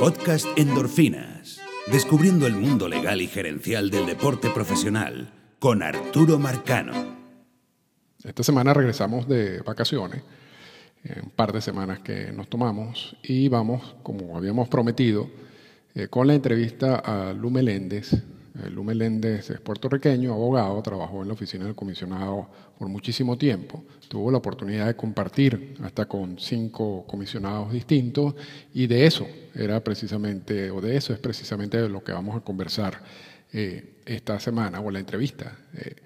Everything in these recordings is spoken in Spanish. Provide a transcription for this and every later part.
Podcast Endorfinas. Descubriendo el mundo legal y gerencial del deporte profesional con Arturo Marcano. Esta semana regresamos de vacaciones, un par de semanas que nos tomamos y vamos, como habíamos prometido, eh, con la entrevista a Lu Meléndez, eh, Lu Meléndez es puertorriqueño, abogado, trabajó en la oficina del comisionado por muchísimo tiempo. Tuvo la oportunidad de compartir hasta con cinco comisionados distintos y de eso era precisamente, o de eso es precisamente de lo que vamos a conversar eh, esta semana o la entrevista. Eh,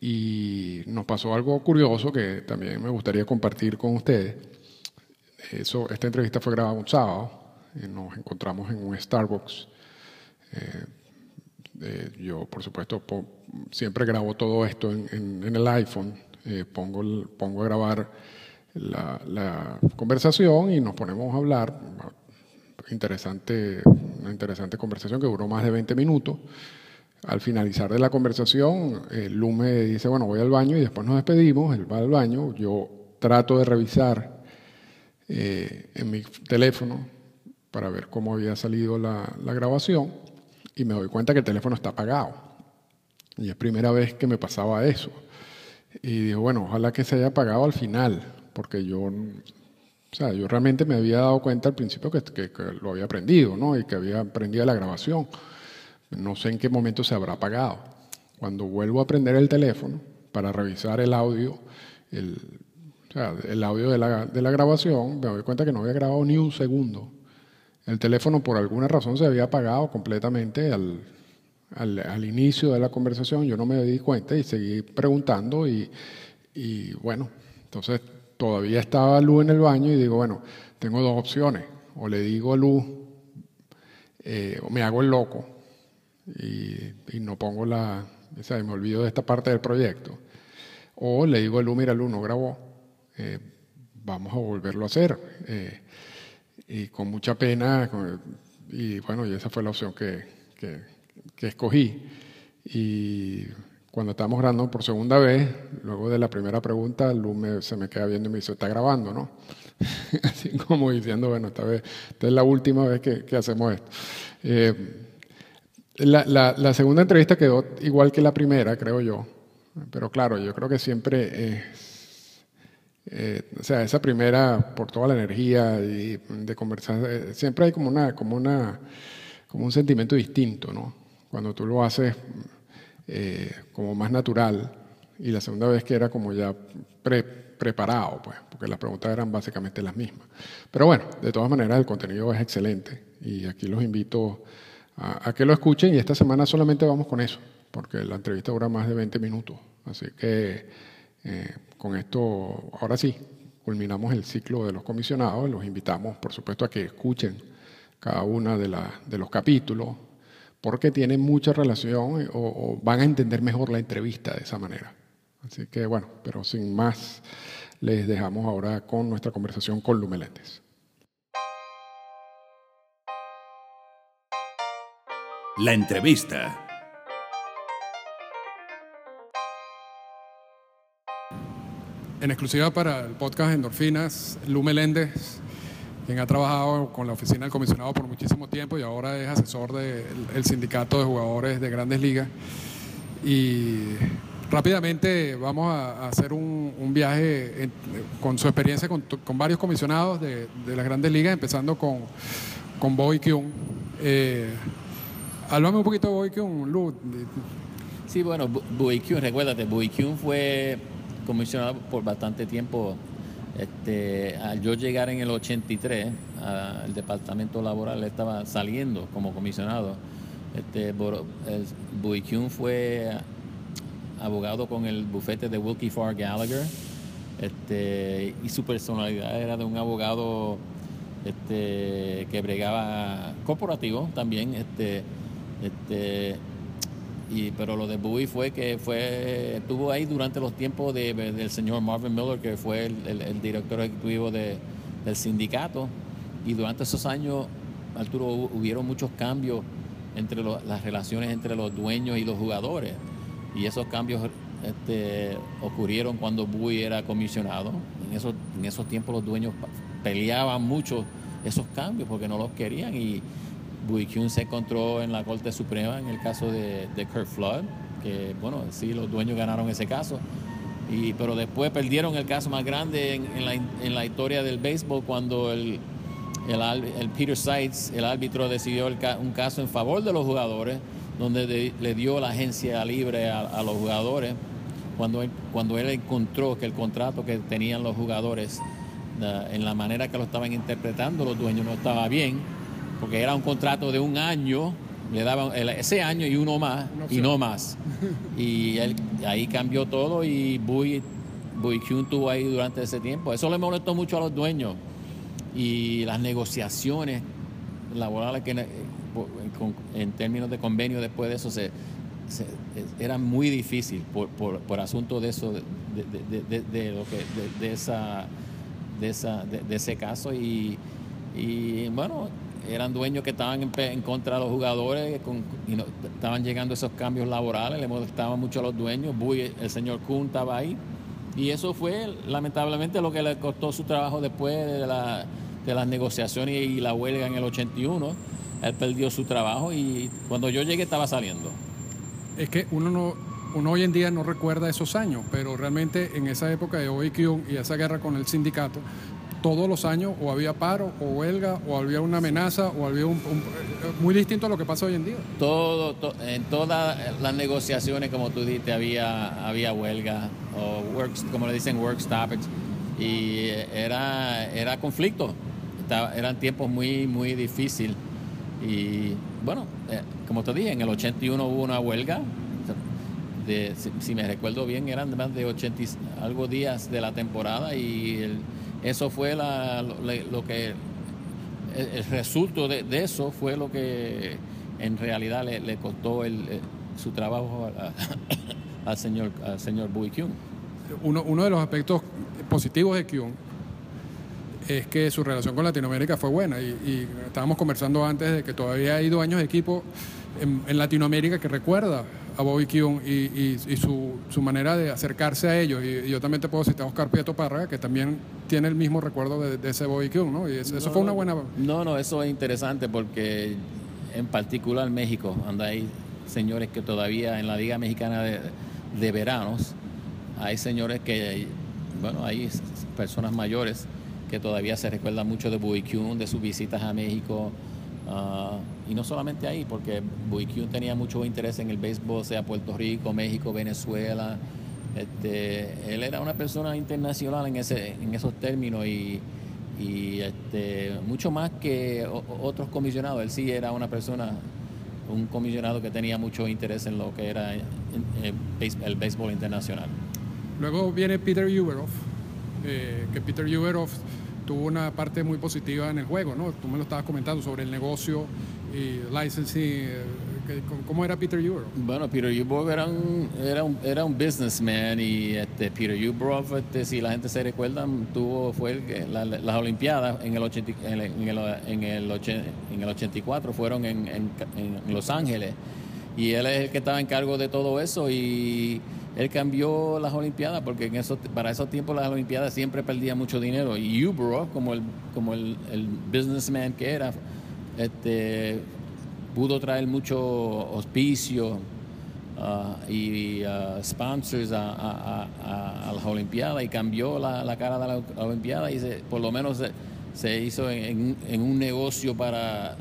y nos pasó algo curioso que también me gustaría compartir con ustedes. Eso, esta entrevista fue grabada un sábado, nos encontramos en un Starbucks eh, yo, por supuesto, siempre grabo todo esto en, el iPhone, eh, pongo, pongo a grabar la, conversación y nos ponemos a hablar. Interesante, una interesante conversación que duró más de 20 minutos. Al finalizar de la conversación, eh, Lu me dice, bueno, voy al baño y después nos despedimos, él va al baño, yo trato de revisar en mi teléfono para ver cómo había salido la grabación y me doy cuenta que el teléfono está apagado. Y es primera vez que me pasaba eso. Y digo, bueno, ojalá que se haya apagado al final, porque yo, o sea, yo realmente me había dado cuenta al principio que, que, lo había aprendido, ¿no? Y que había aprendido la grabación. No sé en qué momento se habrá apagado. Cuando vuelvo a prender el teléfono para revisar el audio, el, o sea, el audio de la, de la grabación, me doy cuenta que no había grabado ni un segundo. El teléfono por alguna razón se había apagado completamente al, al, inicio de la conversación, yo no me di cuenta y seguí preguntando y, y bueno, entonces todavía estaba Lu en el baño y digo, bueno, tengo dos opciones, o le digo a Lu, eh, o me hago el loco y, y no pongo la, o sea, me olvido de esta parte del proyecto, o le digo a Lu, mira Lu, no grabó, eh, vamos a volverlo a hacer. Eh, y con mucha pena, y bueno, y esa fue la opción que, que, escogí. Y cuando estábamos grabando por segunda vez, luego de la primera pregunta, Lu se me queda viendo y me dice, está grabando, ¿no? Así como diciendo, bueno, esta vez, esta es la última vez que, hacemos esto. Eh, la, la, la, segunda entrevista quedó igual que la primera, creo yo. Pero claro, yo creo que siempre es eh, o sea, esa primera, por toda la energía y de conversar, eh, siempre hay como, una, como, una, como un sentimiento distinto, ¿no? Cuando tú lo haces eh, como más natural y la segunda vez que era como ya preparado, pues, porque las preguntas eran básicamente las mismas. Pero bueno, de todas maneras el contenido es excelente y aquí los invito a, a que lo escuchen y esta semana solamente vamos con eso, porque la entrevista dura más de 20 minutos, así que eh, con esto, ahora sí, culminamos el ciclo de los comisionados. Los invitamos, por supuesto, a que escuchen cada uno de, los capítulos, porque tienen mucha relación o, van a entender mejor la entrevista de esa manera. Así que bueno, pero sin más, les dejamos ahora con nuestra conversación con Lu Meléndez. La entrevista. En exclusiva para el podcast Endorfinas, Lu Meléndez, quien ha trabajado con la oficina del comisionado por muchísimo tiempo y ahora es asesor del sindicato de jugadores de grandes ligas. Y rápidamente vamos a, hacer un, viaje con su experiencia con, varios comisionados de, las grandes ligas, empezando con, con Bobby Kyung. Eh, háblame un poquito de Bobby Kyung, Lu. Sí, bueno, Bobby Kyung, recuérdate, Bobby Kyung fue comisionado por bastante tiempo. Este, al yo llegar en el 83, el departamento laboral estaba saliendo como comisionado. Este, fue abogado con el bufete de Wilkie Farr Gallagher este, y su personalidad era de un abogado este, que bregaba corporativo también. Pero lo de Bowie fue que fue estuvo ahí durante los tiempos de, del señor Marvin Miller, que fue el, director ejecutivo del sindicato. Y durante esos años, Arturo, hubieron muchos cambios entre las relaciones entre los dueños y los jugadores. Y esos cambios este, ocurrieron cuando Bowie era comisionado. En esos, en esos tiempos los dueños peleaban mucho esos cambios porque no los querían y Bui se encontró en la Corte Suprema en el caso de, de Kurt Flood, que bueno, sí, los dueños ganaron ese caso, y, pero después perdieron el caso más grande en, la, historia del béisbol cuando el, el, Peter Seitz, el árbitro, decidió un caso en favor de los jugadores, donde le dio la agencia libre a, los jugadores, cuando él, cuando él encontró que el contrato que tenían los jugadores, en la manera que lo estaban interpretando los dueños, no estaba bien porque era un contrato de un año, le daban ese año y uno más, y no más. Y él, ahí cambió todo y Bui, Bui Kyun tuvo ahí durante ese tiempo. Eso le molestó mucho a los dueños. Y las negociaciones laborales que en términos de convenio después de eso se, era muy difícil por, por, por asunto de eso de, de, lo que de, esa de esa de, ese caso y, y bueno eran dueños que estaban en, contra de los jugadores y no, estaban llegando esos cambios laborales, le molestaban mucho a los dueños. el señor Kuhn estaba ahí. Y eso fue lamentablemente lo que le costó su trabajo después de, la, de las negociaciones y la huelga en el 81. Él perdió su trabajo y cuando yo llegué estaba saliendo. Es que uno no, uno hoy en día no recuerda esos años, pero realmente en esa época de OIQ y esa guerra con el sindicato, todos los años o había paro o huelga o había una amenaza o había un, muy distinto a lo que pasa hoy en día. Todo, en todas las negociaciones, como tú dijiste, había, había huelga o works, como le dicen, work stoppage y era, era conflicto. eran tiempos muy, muy difíciles. Y bueno, eh, como te dije, en el 81 hubo una huelga. De, si, me recuerdo bien, eran más de 80 algo días de la temporada y el, eso fue lo, que, el, resultado de, eso fue lo que en realidad le, costó el, su trabajo al señor, al señor Bui Kyung. Uno, uno de los aspectos positivos de Kyung es que su relación con Latinoamérica fue buena y, estábamos conversando antes de que todavía hay dueños de equipo en Latinoamérica que recuerda a Bobby Kyung y, su, manera de acercarse a ellos. Y, yo también te puedo citar a Oscar Prieto Párraga, que también tiene el mismo recuerdo de, ese Bobby Kyung, ¿no? Y eso, fue una buena... No, no, eso es interesante porque en particular México, donde hay señores que todavía en la Liga Mexicana de, Veranos, hay señores que, bueno, hay personas mayores que todavía se recuerdan mucho de Bobby Kyung, de sus visitas a México. Ah, y no solamente ahí, porque Buikyun tenía mucho interés en el béisbol, sea Puerto Rico, México, Venezuela. Este, él era una persona internacional en, ese, en esos términos y, este, mucho más que otros comisionados. Él sí era una persona, un comisionado que tenía mucho interés en lo que era el béisbol internacional. Luego viene Peter Uberoff, eh, que Peter Uberoff tuvo una parte muy positiva en el juego, ¿no? Tú me lo estabas comentando sobre el negocio y licensing. Eh, ¿Cómo era Peter Uber? Bueno, Peter Uber era un, era un, era un businessman y este, Peter Uber, este, si la gente se recuerda, tuvo, fue el, las Olimpiadas en el, 80, en, el, en, el, en el 84 fueron en, en, Los Ángeles y él es el que estaba en cargo de todo eso y él cambió las Olimpiadas porque en para esos tiempos las Olimpiadas siempre perdían mucho dinero. Y Uber, como el, como el, businessman que era, este, pudo traer mucho auspicio uh, y uh, sponsors a, las Olimpiadas y cambió la, cara de la Olimpiada y por lo menos se, hizo en, un negocio para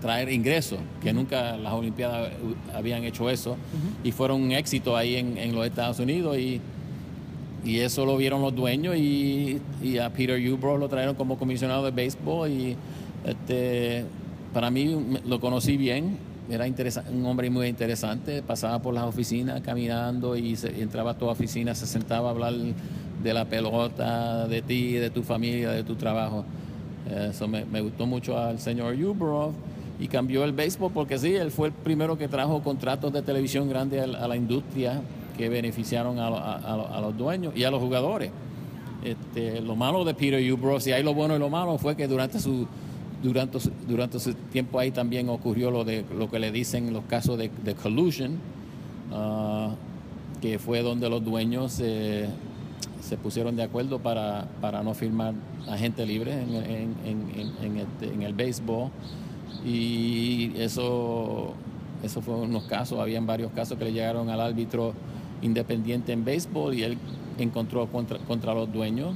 traer ingresos, que nunca las Olimpiadas habían hecho eso y fueron un éxito ahí en, los Estados Unidos y, y, eso lo vieron los dueños y, a Peter Ubro lo trajeron como comisionado de béisbol y este, para mí lo conocí bien, era un hombre muy interesante, pasaba por las oficinas caminando y, entraba a tu oficina, se sentaba a hablar de la pelota, de ti, de tu familia, de tu trabajo. Eso me, gustó mucho al señor Uberov y cambió el béisbol porque sí, él fue el primero que trajo contratos de televisión grandes a, la industria que beneficiaron a, los dueños y a los jugadores. Este, lo malo de Peter Uberov, si hay lo bueno y lo malo, fue que durante su durante, durante ese tiempo ahí también ocurrió lo de lo que le dicen los casos de, collusion, ah, que fue donde los dueños eh, se pusieron de acuerdo para, para no firmar agente libre en, en, este, en, el béisbol y eso, eso fue unos casos, habían varios casos que le llegaron al árbitro independiente en béisbol y él encontró contra, contra los dueños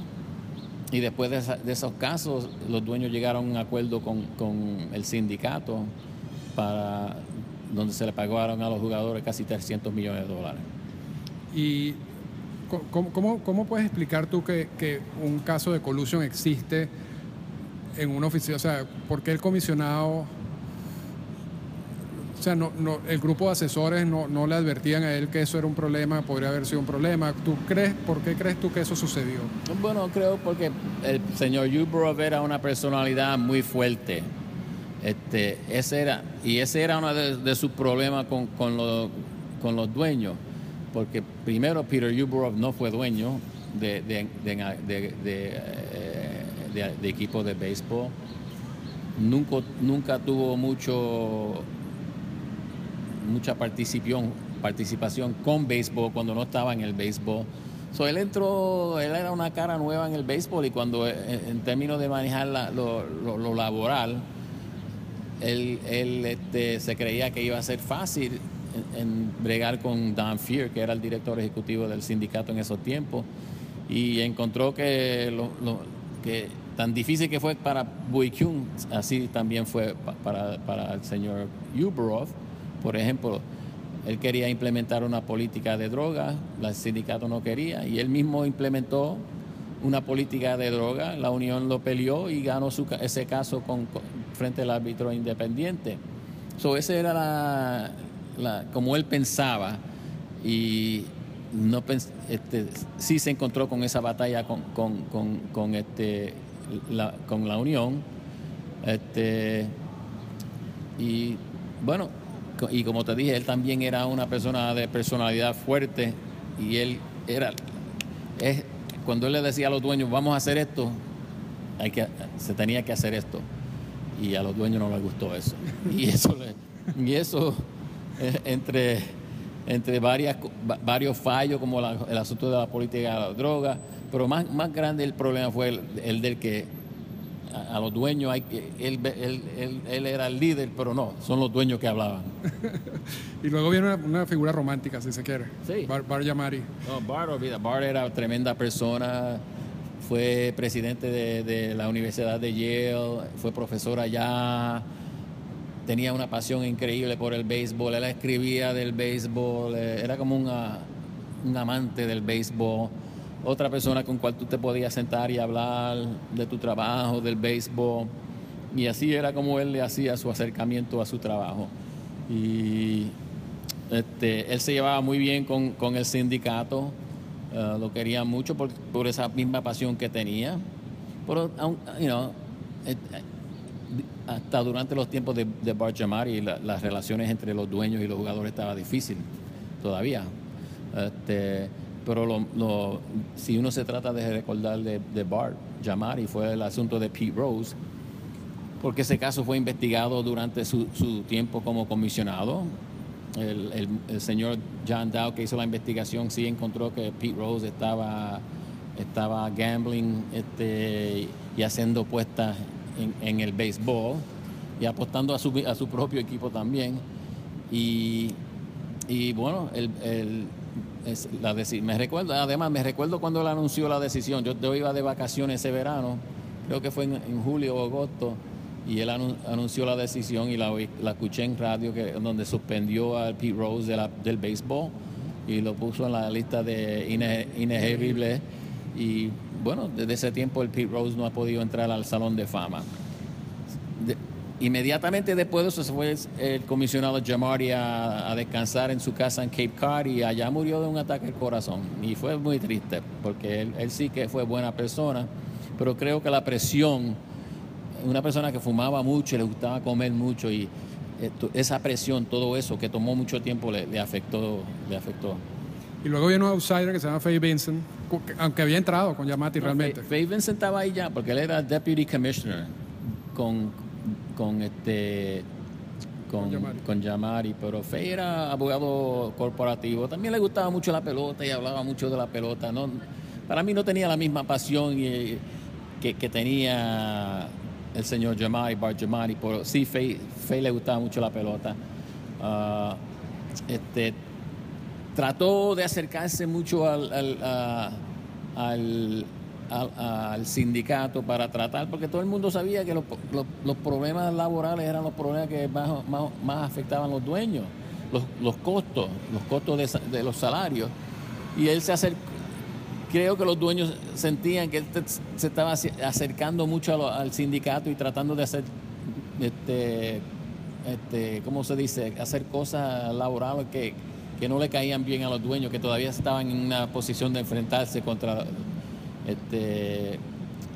y después de, esos casos los dueños llegaron a un acuerdo con, con el sindicato para donde se le pagaron a los jugadores casi 300 millones de dólares. ¿Y cómo, cómo, puedes explicar tú que, que, un caso de colusión existe en una oficina? O sea, ¿por qué el comisionado, o sea, no, no, el grupo de asesores no, no, le advertían a él que eso era un problema, podría haber sido un problema? ¿Tú crees, por qué crees tú que eso sucedió? Bueno, creo porque el señor Ubrov era una personalidad muy fuerte este, ese era, y ese era uno de, sus problemas con, con, los dueños, porque primero Peter Uberov no fue dueño de, de, de, equipo de béisbol, nunca, nunca tuvo mucho mucha participación, participación con béisbol cuando no estaba en el béisbol. So, él entró, él era una cara nueva en el béisbol y cuando en, términos de manejar lo, laboral, él, este, se creía que iba a ser fácil en, bregar con Dan Fear, que era el director ejecutivo del sindicato en esos tiempos, y encontró que, lo, que tan difícil que fue para Kyung, así también fue para, para el señor Uberov. Por ejemplo, él quería implementar una política de droga, el sindicato no quería, y él mismo implementó una política de droga, la Unión lo peleó y ganó ese caso con, frente al árbitro independiente. So, ese era la, como él pensaba y no este, sí se encontró con esa batalla con, con, con, este, la, con la Unión. Este, y bueno, y como te dije, él también era una persona de personalidad fuerte y él era, es, cuando él le decía a los dueños, vamos a hacer esto, hay que, se tenía que hacer esto. Y a los dueños no les gustó eso. Y eso, y eso eh, entre, entre varias, varios fallos, como el asunto de la política de la droga, pero más, más grande el problema fue el del que a, los dueños, hay que, él, él, él, era el líder, pero no, son los dueños que hablaban. y luego viene una, figura romántica, si se quiere. Sí. Bar, Yamari. No, Bar, Bar era tremenda persona, fue presidente de, de, la Universidad de Yale, fue profesor allá, tenía una pasión increíble por el béisbol, él escribía del béisbol, eh, era como un amante del béisbol otra persona con cual tú te podías sentar y hablar de tu trabajo, del béisbol. Y así era como él le hacía su acercamiento a su trabajo. Y este, él se llevaba muy bien con, el sindicato, eh, lo quería mucho por, esa misma pasión que tenía. Pero, you know, eh, hasta durante los tiempos de, de Bart Jamari, las relaciones entre los dueños y los jugadores estaba difícil todavía. Este, pero lo, si uno se trata de recordar de, de Bart y fue el asunto de Pete Rose, porque ese caso fue investigado durante su, tiempo como comisionado. El, señor John Dow, que hizo la investigación, sí encontró que Pete Rose estaba, estaba gambling este, y haciendo puestas en, el béisbol y apostando a su, a su propio equipo también. Y, bueno, el la me recuerdo, además me recuerdo cuando él anunció la decisión. Yo, yo iba de vacaciones ese verano, creo que fue en, julio o agosto, y él anunció la decisión y la, la escuché en radio que donde suspendió al Pete Rose de del béisbol y lo puso en la lista de inejevibles. Y bueno, desde ese tiempo el Pete Rose no ha podido entrar al Salón de Fama. Inmediatamente después de eso se fue el comisionado Jamari a, descansar en su casa en Cape Cod y allá murió de un ataque al corazón. Y fue muy triste porque él, sí que fue buena persona, pero creo que la presión, una persona que fumaba mucho, le gustaba comer mucho y esa presión, todo eso que tomó mucho tiempo le, afectó, le afectó. Y luego viene un outsider que se llama Faye Vincent, aunque había entrado con Yamati realmente. Faye Vincent estaba ahí ya porque él era Deputy Commissioner con, con este con, Yamari. pero Fey era abogado corporativo, también le gustaba mucho la pelota y hablaba mucho de la pelota, ¿no? para mí no tenía la misma pasión y- que, que tenía el señor Jamari, Bart Jamari, pero sí, Faye le gustaba mucho la pelota. Ah, este, trató de acercarse mucho al, al, a- al- al- sindicato para tratar, porque todo el mundo sabía que los, los- problemas laborales eran los problemas que más, más, más afectaban los dueños, los, los costos, los costos de, de los salarios. Y él se acercó, creo que los dueños sentían que él se estaba ace- acercando mucho al sindicato y tratando de hacer, este, este, ¿cómo se dice? Hacer cosas laborales que, que no le caían bien a los dueños, que todavía estaban en una posición de enfrentarse contra este,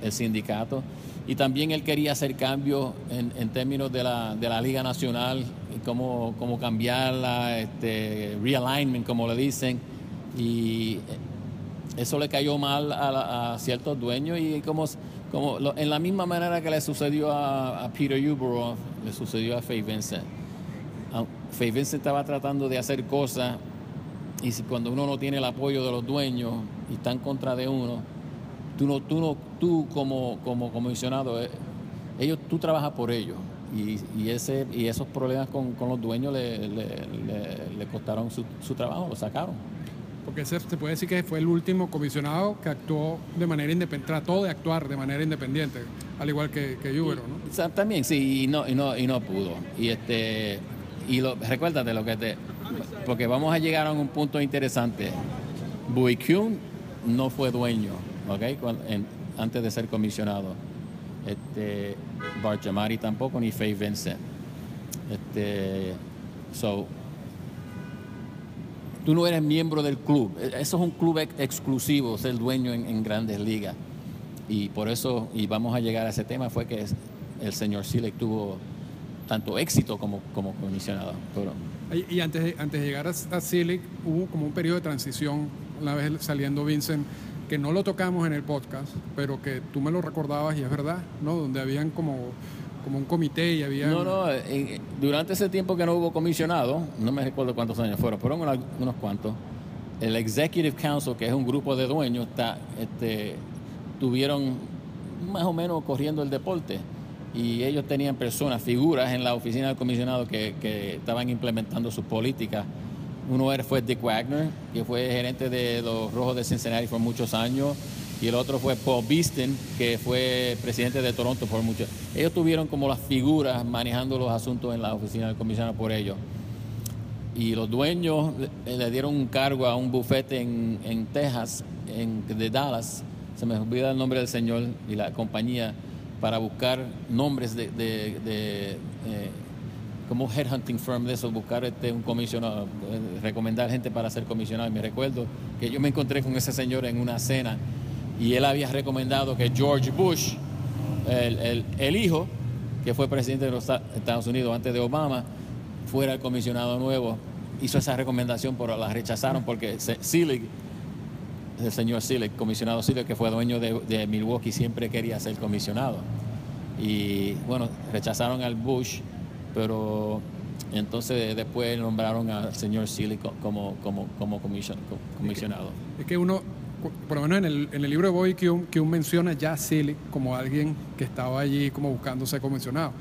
el sindicato. Y también él quería hacer cambios en, en términos de la, de la Liga Nacional, cómo, cómo cambiarla, este, realignment, como le dicen. Y eso le cayó mal a, a ciertos dueños y como, como en la misma manera que le sucedió a, Peter Uberoff, le sucedió a Faye Vincent. Ah, Faye Vincent estaba tratando de hacer cosas y si cuando uno no tiene el apoyo de los dueños y está en contra de uno, tú no, tú no, tú como, como comisionado, eh, ellos, tú trabajas por ellos. Y, y ese, y esos problemas con, con los dueños le, le- le- le costaron su, su trabajo, lo sacaron. Porque ese se puede decir que fue el último comisionado que actuó de manera independiente, trató de actuar de manera independiente, al igual que, que Ubero, ¿no? También sí y no y no y no pudo y este y lo, recuérdate lo que te porque vamos a llegar a un punto interesante Bui Kyun no fue dueño ¿ok? Cuan- en- antes de ser comisionado este Bart Jamari tampoco ni Faye Vincent este so tú no eres miembro del club E- eso es un club ex- exclusivo ser dueño en, grandes ligas y por eso, y vamos a llegar a ese tema, fue que el señor Silek tuvo tanto éxito como, como comisionado. Pero, Y, antes, de, antes de llegar a, a Silic, hubo como un periodo de transición, una vez saliendo Vincent, que no lo tocamos en el podcast, pero que tú me lo recordabas y es verdad, ¿no? Donde habían como, como un comité y había... no, no, eh, durante ese tiempo que no hubo comisionado, no me recuerdo cuántos años fueron, fueron unos, unos cuantos, el Executive Council, que es un grupo de dueños, este, tuvieron más o menos corriendo el deporte. Y ellos tenían personas, figuras en la oficina del comisionado que, que estaban implementando sus políticas. Uno fue Dick Wagner, que fue gerente de los Rojos de Cincinnati por muchos años. Y el otro fue Paul Beeston, que fue presidente de Toronto por muchos Ellos tuvieron como las figuras manejando los asuntos en la oficina del comisionado por ellos y los dueños le, dieron un cargo a un bufete en, Texas, en, de Dallas, se me olvida el nombre del señor y la compañía, para buscar nombres de, eh, como headhunting firm de eso, buscar este, un comisionado, eh, recomendar gente para ser comisionado. Y me recuerdo que yo me encontré con ese señor en una cena y él había recomendado que George Bush, el, el- el hijo, que fue presidente de los Esta- Estados Unidos antes de Obama, fuera el comisionado nuevo. Hizo esa recomendación, pero la rechazaron porque se- Selig, el señor Selig, comisionado Selig, que fue dueño de Milwaukee, siempre quería ser comisionado. Y bueno, rechazaron al Bush, pero entonces después nombraron al señor co- como, como, como comision- co- comisionado. Es que uno, por lo menos en el, en el libro de Bobby Kuhn, Kuhn menciona ya a Silic como alguien que estaba allí como buscando ser convencionado.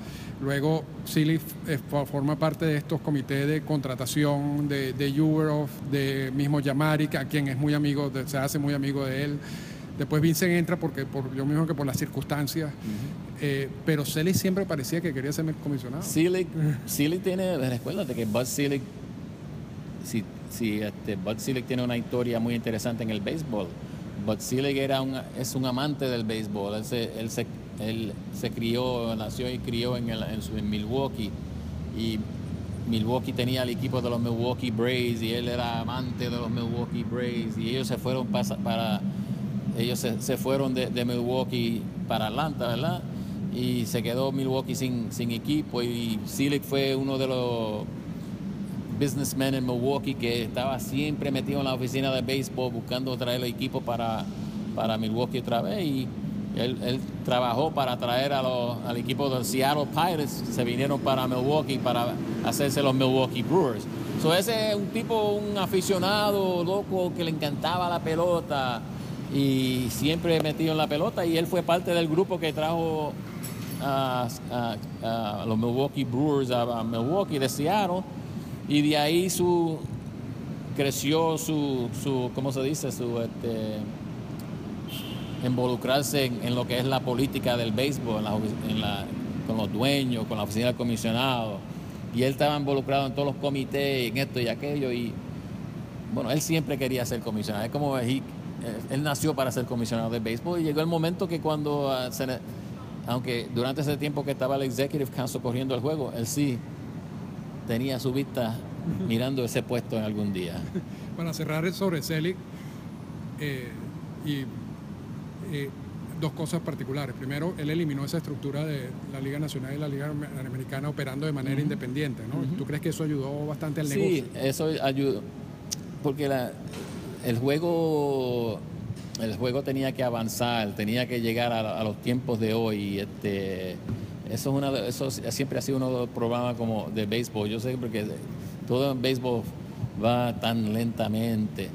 Luego Silic eh, fo- forma parte de estos comités de contratación de, de Uberoff, de mismo Yamari, que a quien es muy amigo, de- se hace muy amigo de él. Después Vincent entra porque por yo mismo que por las circunstancias, Eh, pero Selig siempre parecía que quería ser comisionado. Selig, Selig tiene, recuérdate que Bud Selig, si, si este, Bud Selig tiene una historia muy interesante en el béisbol. Bud Selig era un, es un amante del béisbol. Él se, él se, él se crió, nació y crió en, el- en, Milwaukee. Y Milwaukee tenía el equipo de los Milwaukee Braves y él era amante de los Milwaukee Braves. Y ellos se fueron para, ellos se, fueron de Milwaukee para Atlanta, ¿verdad? Y se quedó Milwaukee sin, sin equipo. Y Silic fue uno de los businessmen en Milwaukee que estaba siempre metido en la oficina de béisbol buscando traer el equipo para, para Milwaukee otra vez. Y él, trabajó para traer a los- al equipo de Seattle Pirates, se vinieron para Milwaukee para hacerse los Milwaukee Brewers. So ese es un tipo, un aficionado loco que le encantaba la pelota y siempre metido en la pelota. Y él fue parte del grupo que trajo a, los Milwaukee Brewers a, Milwaukee de Seattle y de ahí su creció su, su ¿cómo se dice? su este, involucrarse en, lo que es la política del béisbol con los dueños, con la oficina del comisionado y él estaba involucrado en todos los comités, en esto y aquello y bueno, él siempre quería ser comisionado, es como él, nació para ser comisionado de béisbol y llegó el momento que cuando ah, se, aunque durante ese tiempo que estaba el Executive Council corriendo el juego, él sí tenía su vista mirando ese puesto en algún día. Para cerrar sobre Selig, eh, y eh, dos cosas particulares. Primero, él eliminó esa estructura de la Liga Nacional y la Liga Americana operando de manera independiente. ¿no? ¿Tú crees que eso ayudó bastante al negocio? Sí, eso ayudó, porque la, el juego el juego tenía que avanzar, tenía que llegar a, los tiempos de hoy. Este, eso, es una, eso siempre ha sido uno de los programas como de béisbol. Yo sé porque todo en béisbol va tan lentamente.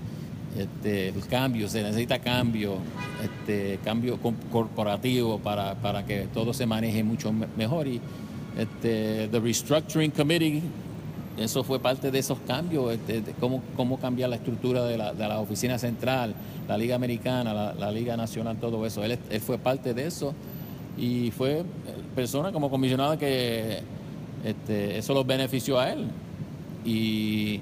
Este, el cambio, se necesita cambio, este, cambio corporativo para, para que todo se maneje mucho mejor. Y este, The Restructuring Committee eso fue parte de esos cambios, este, cómo, cómo cambiar la estructura de la, de la oficina central, la Liga Americana, la, Liga Nacional, todo eso. Él, fue parte de eso y fue persona como comisionada que este, eso lo benefició a él. Y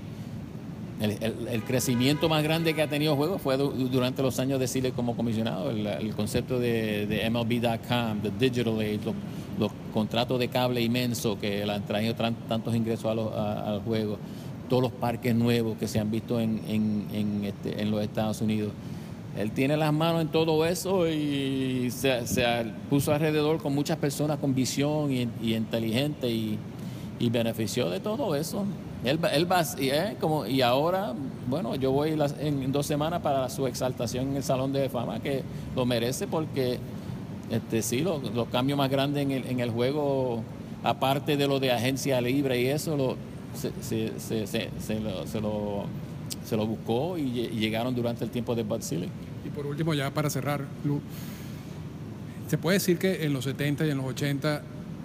el, crecimiento más grande que ha tenido juego fue durante los años de Chile como comisionado. El, concepto de, de MLB.com, de Digital Age, los contratos de cable inmensos que le han traído tantos ingresos al juego, todos los parques nuevos que se han visto en, en, este, los Estados Unidos. Él tiene las manos en todo eso y se, puso alrededor con muchas personas con visión y, y inteligente y, y, benefició de todo eso. Él, él va, y, eh, como, y ahora, bueno, yo voy en dos semanas para su exaltación en el Salón de Fama, que lo merece porque este, sí, los, cambios más grandes en el, en el, juego, aparte de lo de agencia libre y eso, lo, se, se, se, se lo, se, lo, buscó y, llegaron durante el tiempo de Bud Selig. Y por último, ya para cerrar, Lu, se puede decir que en los 70 y en los 80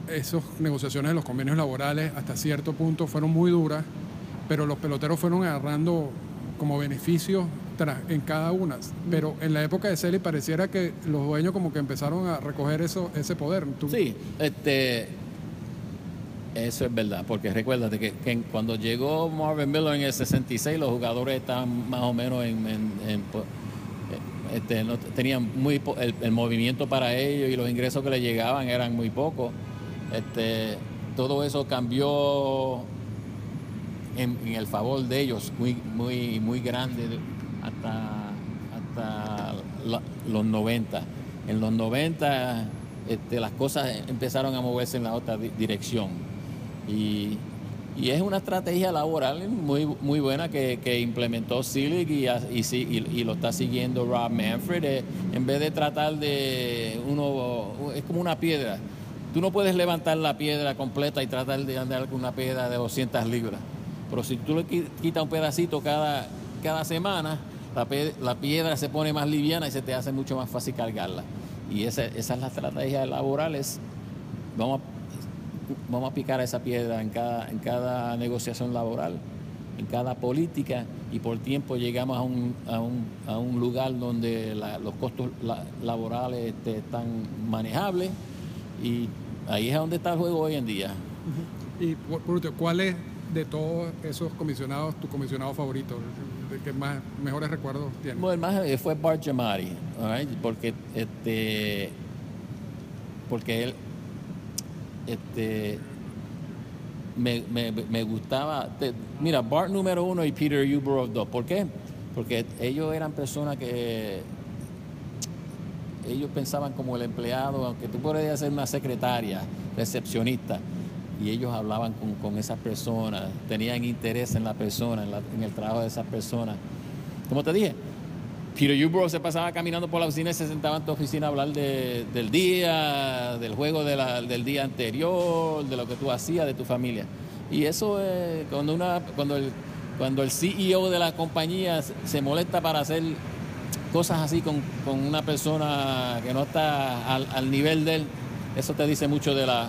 esas negociaciones de los convenios laborales hasta cierto punto fueron muy duras, pero los peloteros fueron agarrando como beneficios en cada una. Pero en la época de Celi pareciera que los dueños como que empezaron a recoger eso, ese poder. Sí, este, eso es verdad, porque recuérdate que, cuando llegó Marvin Miller en el 66, los jugadores estaban más o menos en... este, no, tenían muy el, movimiento para ellos y los ingresos que les llegaban eran muy pocos. Este, todo eso cambió en, el favor de ellos muy, muy, muy grande hasta, hasta los 90. En los 90 este, las cosas empezaron a moverse en la otra dirección. Y, es una estrategia laboral muy, muy buena que, implementó Silic y, y, lo está siguiendo Rob Manfred. Eh, en vez de tratar de uno, es como una piedra. Tú no puedes levantar la piedra completa y tratar de andar con una piedra de 200 libras. Pero si tú le quitas un pedacito cada, cada semana, la, piedra se pone más liviana y se te hace mucho más fácil cargarla. Y esa, es la estrategia laboral, vamos, a, vamos a picar esa piedra en cada, en cada negociación laboral, en cada política, y por tiempo llegamos a un, a un, a un lugar donde los costos laborales este, están manejables, y ahí es donde está el juego hoy en día. Y por, último, ¿cuál es de todos esos comisionados tu comisionado favorito? Que más mejores recuerdos tiene? Bueno, el más eh, fue Bart Jamari, porque este porque él este me, me, gustaba mira Bart número uno y Peter Uberov dos ¿por qué? porque ellos eran personas que ellos pensaban como el empleado aunque tú podrías ser una secretaria recepcionista y ellos hablaban con, con esas personas, tenían interés en la persona, en, el trabajo de esas personas. Como te dije, Peter Ubro se pasaba caminando por la oficina y se sentaba en tu oficina a hablar del día, del juego del día anterior, de lo que tú hacías, de tu familia. Y eso es cuando, una, cuando, el, cuando el CEO de la compañía se molesta para hacer cosas así con, con una persona que no está al, al nivel de él, eso te dice mucho de, la,